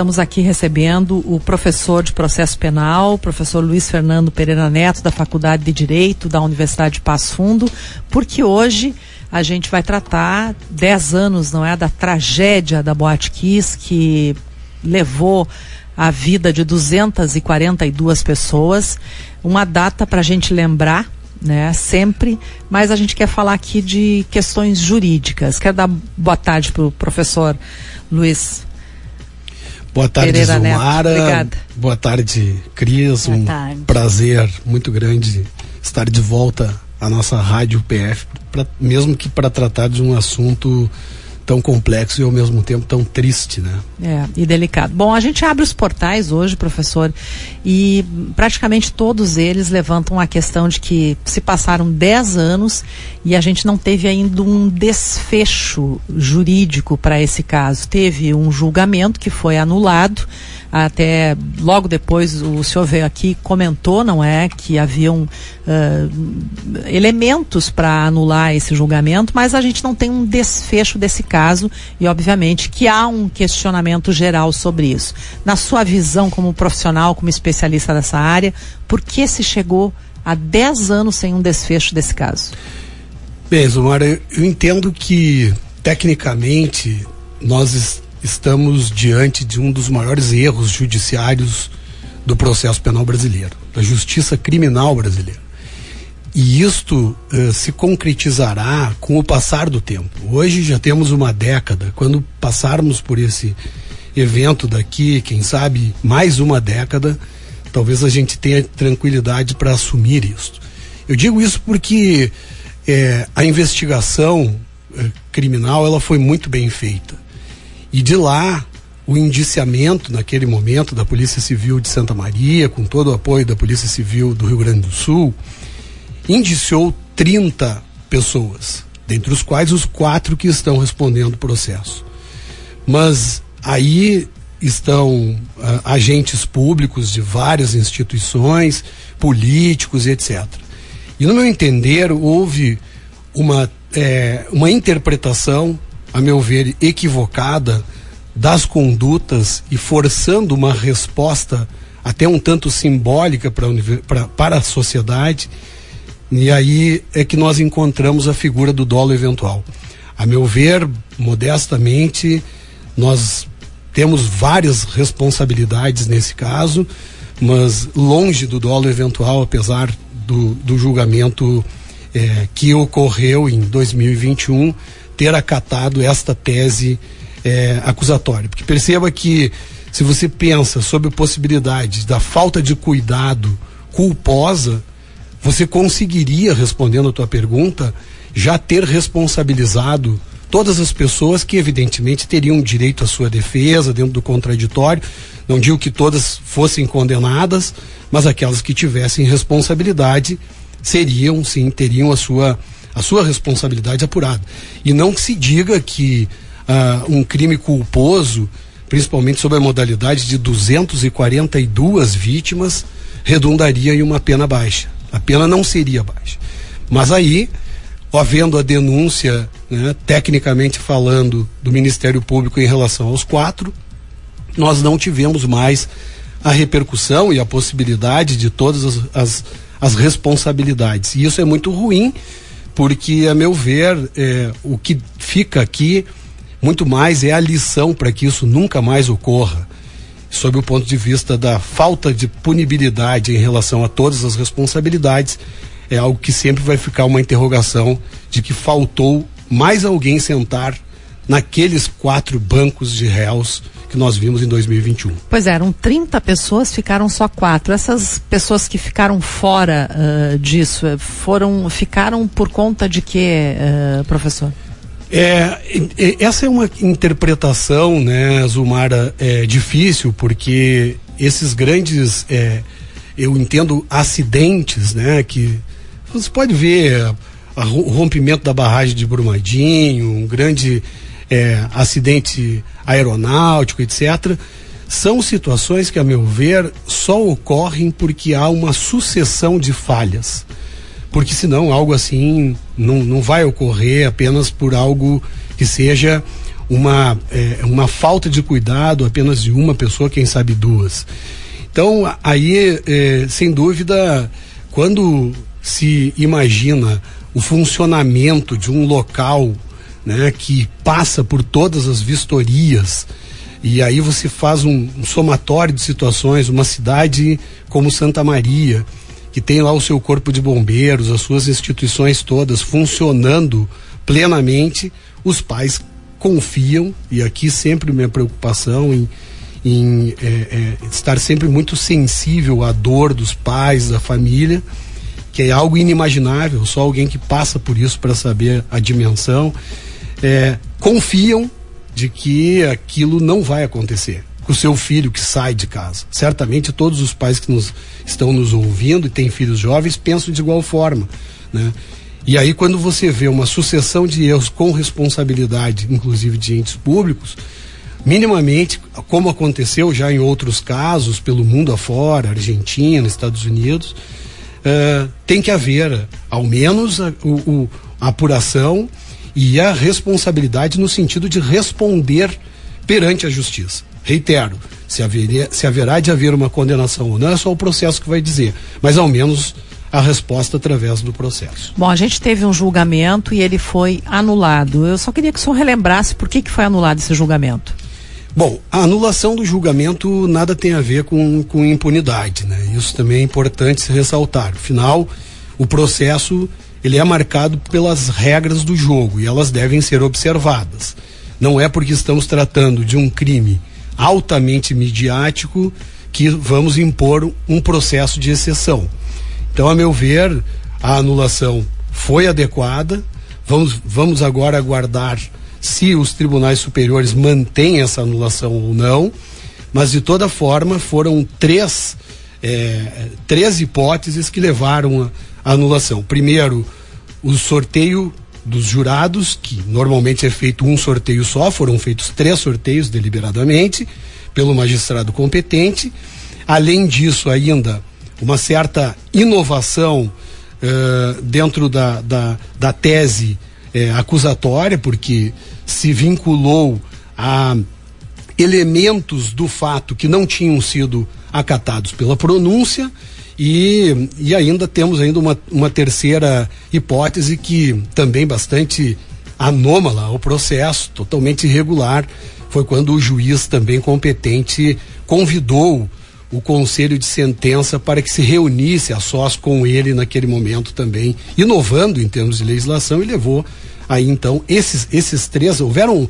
estamos aqui recebendo o professor de processo penal, professor Luiz Fernando Pereira Neto, da Faculdade de Direito da Universidade de Passo Fundo, porque hoje a gente vai tratar 10 anos, não é, da tragédia da Boate Kiss, que levou a vida de 242 pessoas. Uma data para a gente lembrar, né, sempre, mas a gente quer falar aqui de questões jurídicas. Quero dar boa tarde para o professor Luiz. Boa tarde, Pereira Zumara. Obrigada. Boa tarde, Cris. Boa um tarde. prazer muito grande estar de volta à nossa rádio PF, pra, mesmo que para tratar de um assunto tão complexo e ao mesmo tempo tão triste, né? É, e delicado. Bom, a gente abre os portais hoje, professor, e praticamente todos eles levantam a questão de que se passaram 10 anos e a gente não teve ainda um desfecho jurídico para esse caso. Teve um julgamento que foi anulado até logo depois o senhor veio aqui comentou, não é, que haviam uh, elementos para anular esse julgamento, mas a gente não tem um desfecho desse caso e obviamente que há um questionamento geral sobre isso. Na sua visão como profissional, como especialista dessa área, por que se chegou a 10 anos sem um desfecho desse caso? Bem, Zumara, eu entendo que tecnicamente nós estamos diante de um dos maiores erros judiciários do processo penal brasileiro, da justiça criminal brasileira. E isto uh, se concretizará com o passar do tempo. Hoje já temos uma década. Quando passarmos por esse evento daqui, quem sabe mais uma década, talvez a gente tenha tranquilidade para assumir isso. Eu digo isso porque é, a investigação é, criminal ela foi muito bem feita. E de lá, o indiciamento naquele momento da Polícia Civil de Santa Maria, com todo o apoio da Polícia Civil do Rio Grande do Sul, indiciou 30 pessoas, dentre os quais os quatro que estão respondendo o processo. Mas aí estão uh, agentes públicos de várias instituições, políticos e etc. E no meu entender, houve uma, é, uma interpretação a meu ver, equivocada das condutas e forçando uma resposta até um tanto simbólica pra, pra, para a sociedade. E aí é que nós encontramos a figura do dolo eventual. A meu ver, modestamente, nós temos várias responsabilidades nesse caso, mas longe do dolo eventual, apesar do, do julgamento é, que ocorreu em 2021 ter acatado esta tese é, acusatória. Porque perceba que se você pensa sobre a possibilidade da falta de cuidado culposa, você conseguiria, respondendo a tua pergunta, já ter responsabilizado todas as pessoas que evidentemente teriam direito à sua defesa dentro do contraditório. Não digo que todas fossem condenadas, mas aquelas que tivessem responsabilidade seriam, sim, teriam a sua a sua responsabilidade apurada. E não se diga que uh, um crime culposo, principalmente sob a modalidade de 242 vítimas, redundaria em uma pena baixa. A pena não seria baixa. Mas aí, havendo a denúncia, né, tecnicamente falando, do Ministério Público em relação aos quatro, nós não tivemos mais a repercussão e a possibilidade de todas as, as, as responsabilidades. E isso é muito ruim porque, a meu ver, é, o que fica aqui muito mais é a lição para que isso nunca mais ocorra, sob o ponto de vista da falta de punibilidade em relação a todas as responsabilidades, é algo que sempre vai ficar uma interrogação de que faltou mais alguém sentar naqueles quatro bancos de réus que nós vimos em 2021. Pois é, eram 30 pessoas, ficaram só quatro. Essas pessoas que ficaram fora uh, disso eh, foram, ficaram por conta de quê, uh, professor? É, essa é uma interpretação, né, Zumara, é, difícil, porque esses grandes, é, eu entendo, acidentes, né, que você pode ver o rompimento da barragem de Brumadinho, um grande é, acidente aeronáutico, etc., são situações que, a meu ver, só ocorrem porque há uma sucessão de falhas. Porque senão algo assim não, não vai ocorrer apenas por algo que seja uma, é, uma falta de cuidado apenas de uma pessoa, quem sabe duas. Então, aí, é, sem dúvida, quando se imagina o funcionamento de um local né, que passa por todas as vistorias, e aí você faz um, um somatório de situações, uma cidade como Santa Maria, que tem lá o seu corpo de bombeiros, as suas instituições todas funcionando plenamente, os pais confiam, e aqui sempre minha preocupação em, em é, é, estar sempre muito sensível à dor dos pais, da família, que é algo inimaginável, só alguém que passa por isso para saber a dimensão. É, confiam de que aquilo não vai acontecer com o seu filho que sai de casa. Certamente todos os pais que nos estão nos ouvindo e têm filhos jovens pensam de igual forma, né? E aí, quando você vê uma sucessão de erros com responsabilidade, inclusive de entes públicos, minimamente, como aconteceu já em outros casos, pelo mundo afora, Argentina, Estados Unidos, uh, tem que haver, ao menos, a, o, a apuração e a responsabilidade no sentido de responder perante a justiça. Reitero, se, haveria, se haverá de haver uma condenação ou não, é só o processo que vai dizer, mas ao menos a resposta através do processo. Bom, a gente teve um julgamento e ele foi anulado. Eu só queria que o senhor relembrasse por que, que foi anulado esse julgamento. Bom, a anulação do julgamento nada tem a ver com, com impunidade, né? Isso também é importante se ressaltar. Afinal, o processo ele é marcado pelas regras do jogo e elas devem ser observadas. Não é porque estamos tratando de um crime altamente midiático que vamos impor um processo de exceção. Então, a meu ver, a anulação foi adequada. Vamos, vamos agora aguardar se os tribunais superiores mantêm essa anulação ou não. Mas, de toda forma, foram três, é, três hipóteses que levaram a anulação. Primeiro, o sorteio dos jurados, que normalmente é feito um sorteio só, foram feitos três sorteios deliberadamente pelo magistrado competente. Além disso, ainda uma certa inovação uh, dentro da, da, da tese uh, acusatória, porque se vinculou a elementos do fato que não tinham sido acatados pela pronúncia e, e ainda temos ainda uma, uma terceira hipótese que também bastante anômala ao processo, totalmente irregular, foi quando o juiz também competente convidou o conselho de sentença para que se reunisse a sós com ele naquele momento também, inovando em termos de legislação e levou aí então esses, esses três, houveram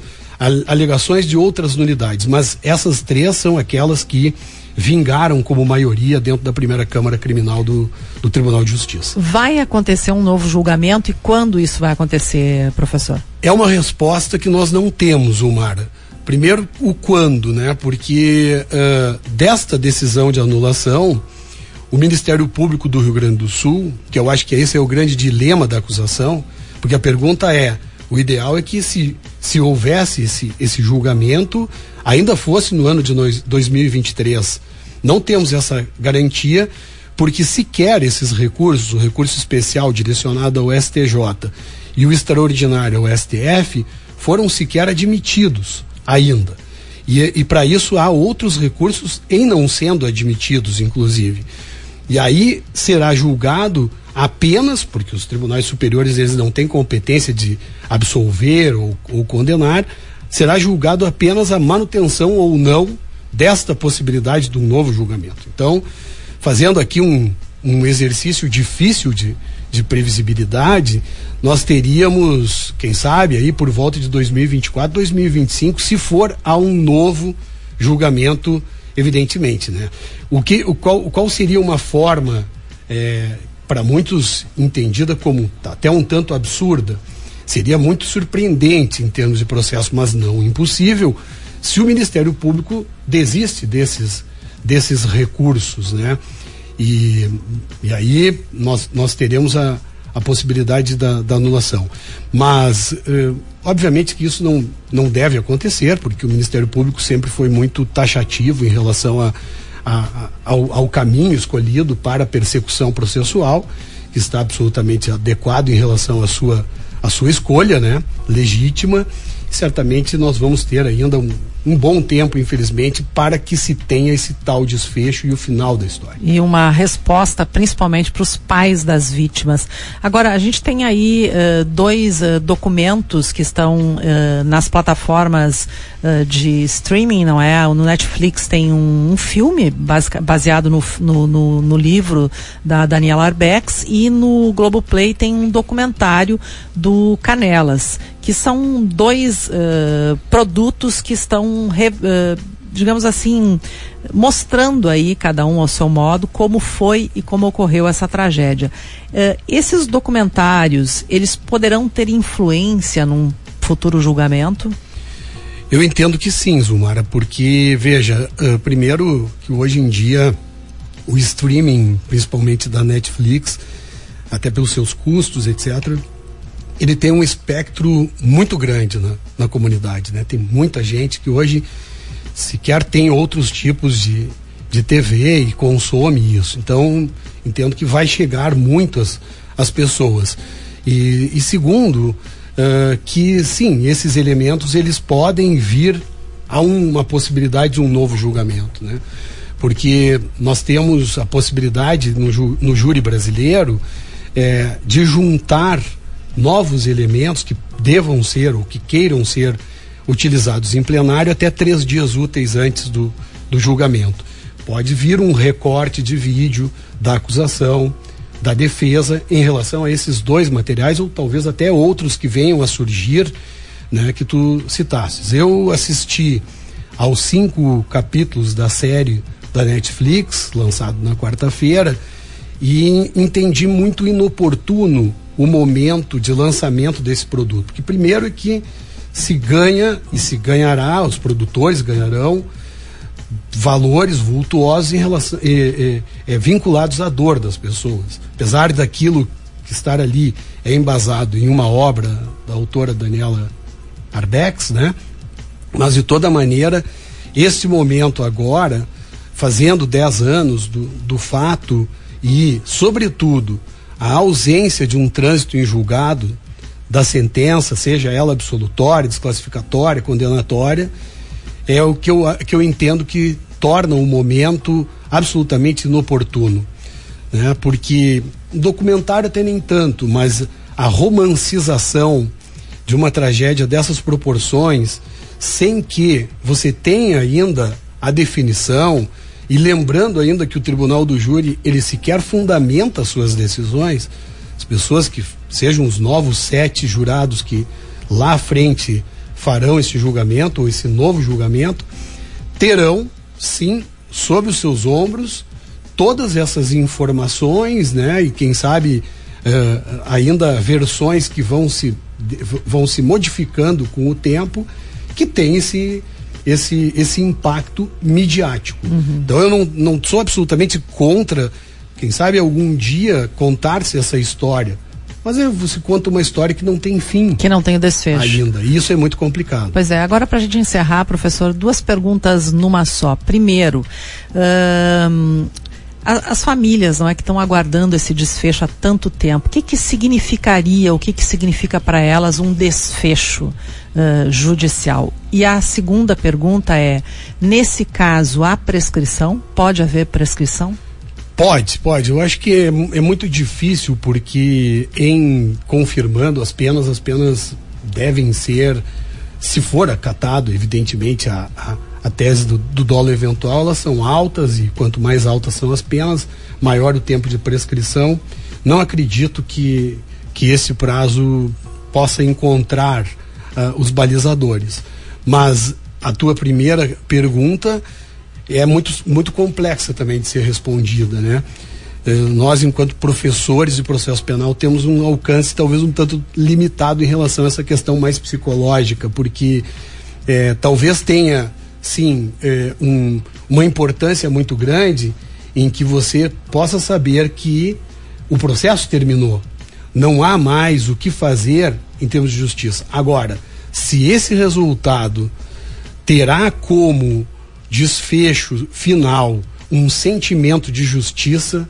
alegações de outras nulidades, mas essas três são aquelas que vingaram como maioria dentro da primeira Câmara Criminal do, do Tribunal de Justiça. Vai acontecer um novo julgamento e quando isso vai acontecer, professor? É uma resposta que nós não temos, Umara. Primeiro, o quando, né? Porque uh, desta decisão de anulação, o Ministério Público do Rio Grande do Sul, que eu acho que esse é o grande dilema da acusação, porque a pergunta é: o ideal é que se, se houvesse esse, esse julgamento, ainda fosse no ano de 2023. Não temos essa garantia, porque sequer esses recursos, o recurso especial direcionado ao STJ e o extraordinário ao STF, foram sequer admitidos ainda. E, e para isso há outros recursos em não sendo admitidos, inclusive. E aí será julgado apenas, porque os tribunais superiores eles não têm competência de absolver ou, ou condenar, será julgado apenas a manutenção ou não desta possibilidade de um novo julgamento. Então, fazendo aqui um, um exercício difícil de, de previsibilidade, nós teríamos, quem sabe, aí por volta de 2024, 2025, se for a um novo julgamento, evidentemente, né? O que, o qual, qual seria uma forma, é, para muitos entendida como até um tanto absurda, seria muito surpreendente em termos de processo, mas não impossível, se o Ministério Público desiste desses, desses recursos, né? E, e aí nós, nós teremos a, a possibilidade da, da anulação. Mas, eh, obviamente que isso não, não deve acontecer, porque o Ministério Público sempre foi muito taxativo em relação a, a, a ao, ao, caminho escolhido para a persecução processual, que está absolutamente adequado em relação à sua, à sua escolha, né, legítima. certamente nós vamos ter ainda um, um bom tempo, infelizmente, para que se tenha esse tal desfecho e o final da história. E uma resposta principalmente para os pais das vítimas. Agora, a gente tem aí uh, dois uh, documentos que estão uh, nas plataformas de streaming, não é? No Netflix tem um, um filme baseado no, no, no, no, livro da Daniela Arbex e no Globoplay tem um documentário do Canelas, que são dois produtos que estão re, uh, digamos assim, mostrando aí, cada um ao seu modo, como foi e como ocorreu essa tragédia. Uh, esses documentários, eles poderão ter influência num futuro julgamento? Eu entendo que sim, Zumara, porque, veja, uh, primeiro que hoje em dia o streaming, principalmente da Netflix, até pelos seus custos, etc., ele tem um espectro muito grande na, na comunidade, né? Tem muita gente que hoje sequer tem outros tipos de, de TV e consome isso. Então, entendo que vai chegar muito as, as pessoas. E, e segundo, uh, que sim, esses elementos eles podem vir a uma possibilidade de um novo julgamento, né? Porque nós temos a possibilidade no, no júri brasileiro é, de juntar novos elementos que devam ser ou que queiram ser utilizados em plenário até três dias úteis antes do, do julgamento. Pode vir um recorte de vídeo da acusação, da defesa em relação a esses dois materiais ou talvez até outros que venham a surgir, né, que tu citasses. Eu assisti aos cinco capítulos da série da Netflix, lançado na quarta-feira, e entendi muito inoportuno o momento de lançamento desse produto. Porque primeiro é que se ganha e se ganhará, os produtores ganharão valores vultuosos em relação, é, é, é, vinculados à dor das pessoas. Apesar daquilo que estar ali é embasado em uma obra da autora Daniela Arbex, né? Mas de toda maneira, esse momento agora, fazendo 10 anos do, do fato e, sobretudo, a ausência de um trânsito em julgado da sentença, seja ela absolutória, desclassificatória, condenatória, é o que eu, que eu entendo que torna o momento absolutamente inoportuno. Né? Porque documentário até nem tanto, mas a romancização de uma tragédia dessas proporções, sem que você tenha ainda a definição, e lembrando ainda que o tribunal do júri, ele sequer fundamenta suas decisões, as pessoas que sejam os novos sete jurados que lá à frente farão esse julgamento, ou esse novo julgamento, terão, sim, sobre os seus ombros, todas essas informações, né? E quem sabe uh, ainda versões que vão se, vão se modificando com o tempo, que tem esse esse, esse impacto midiático. Uhum. Então eu não, não sou absolutamente contra, quem sabe algum dia contar-se essa história. Mas você conta uma história que não tem fim. Que não tem desfecho. Ainda. E isso é muito complicado. Pois é. Agora, para a gente encerrar, professor, duas perguntas numa só. Primeiro, hum, as famílias não é que estão aguardando esse desfecho há tanto tempo, o que que significaria, o que que significa para elas um desfecho uh, judicial? E a segunda pergunta é, nesse caso, há prescrição? Pode haver prescrição? Pode, pode. Eu acho que é, é muito difícil porque em confirmando as penas, as penas devem ser, se for acatado, evidentemente, a, a a tese do, do dolo eventual, elas são altas e quanto mais altas são as penas, maior o tempo de prescrição. Não acredito que, que esse prazo possa encontrar uh, os balizadores. Mas a tua primeira pergunta é muito, muito complexa também de ser respondida, né? Eh, nós, enquanto professores de processo penal, temos um alcance talvez um tanto limitado em relação a essa questão mais psicológica, porque eh, talvez tenha sim, é, um, uma importância muito grande em que você possa saber que o processo terminou. Não há mais o que fazer em termos de justiça. Agora, se esse resultado terá como desfecho final um sentimento de justiça,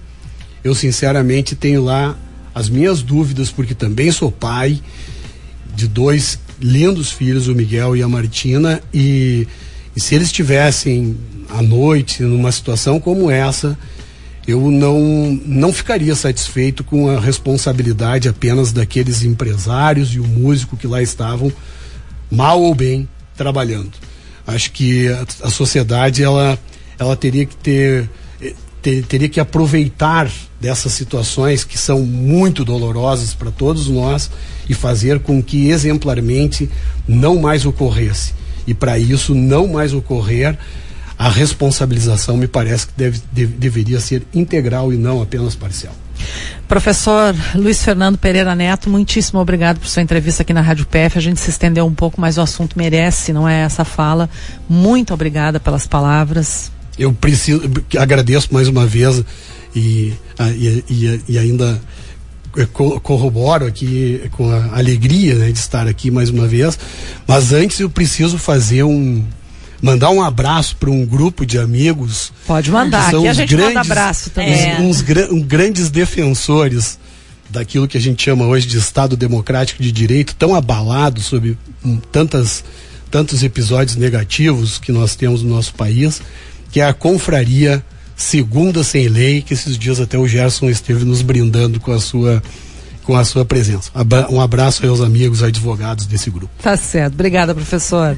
eu sinceramente tenho lá as minhas dúvidas, porque também sou pai de dois lindos filhos, o Miguel e a Martina, e, e se eles estivessem à noite numa situação como essa, eu não, não ficaria satisfeito com a responsabilidade apenas daqueles empresários e o músico que lá estavam, mal ou bem, trabalhando. Acho que a, a sociedade ela, ela teria que ter, ter, teria que aproveitar dessas situações que são muito dolorosas para todos nós e fazer com que exemplarmente não mais ocorresse. E para isso não mais ocorrer, a responsabilização me parece que deve, deve, deveria ser integral e não apenas parcial. Professor Luiz Fernando Pereira Neto, muitíssimo obrigado por sua entrevista aqui na Rádio PF. A gente se estendeu um pouco, mas o assunto merece, não é essa fala. Muito obrigada pelas palavras. Eu preciso, agradeço mais uma vez e, e, e, e ainda corroboro aqui com a alegria né, de estar aqui mais uma vez. Mas antes eu preciso fazer um, mandar um abraço para um grupo de amigos. Pode mandar, aqui a gente grandes, manda abraço também. Uns, uns, uns grandes defensores daquilo que a gente chama hoje de Estado Democrático de Direito, tão abalado sob um, tantas, tantos episódios negativos que nós temos no nosso país, que é a confraria Segunda Sem Lei, que esses dias até o Gerson esteve nos brindando com a sua com a sua presença. Um abraço aos amigos advogados desse grupo. Tá certo. Obrigada, professor.